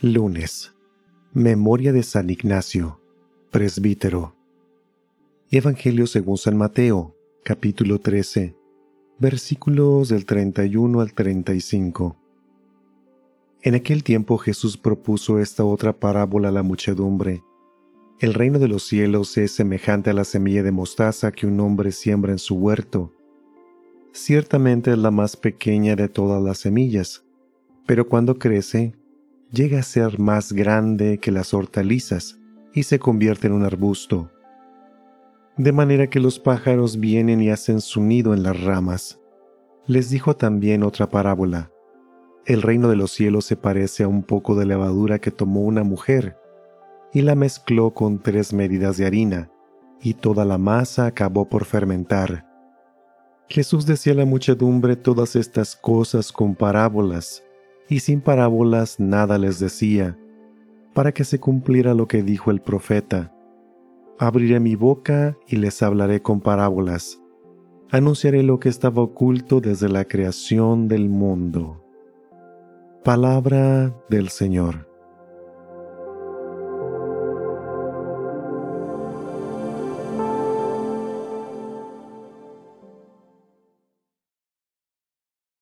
Lunes. Memoria de San Ignacio, presbítero. Evangelio según San Mateo, capítulo 13, versículos del 31 al 35. En aquel tiempo Jesús propuso esta otra parábola a la muchedumbre. El reino de los cielos es semejante a la semilla de mostaza que un hombre siembra en su huerto. Ciertamente es la más pequeña de todas las semillas, pero cuando crece, llega a ser más grande que las hortalizas y se convierte en un arbusto. De manera que los pájaros vienen y hacen su nido en las ramas. Les dijo también otra parábola el reino de los cielos se parece a un poco de levadura que tomó una mujer y la mezcló con tres medidas de harina, y toda la masa acabó por fermentar. Jesús decía a la muchedumbre todas estas cosas con parábolas, y sin parábolas nada les decía, para que se cumpliera lo que dijo el profeta. Abriré mi boca y les hablaré con parábolas. Anunciaré lo que estaba oculto desde la creación del mundo. Palabra del Señor.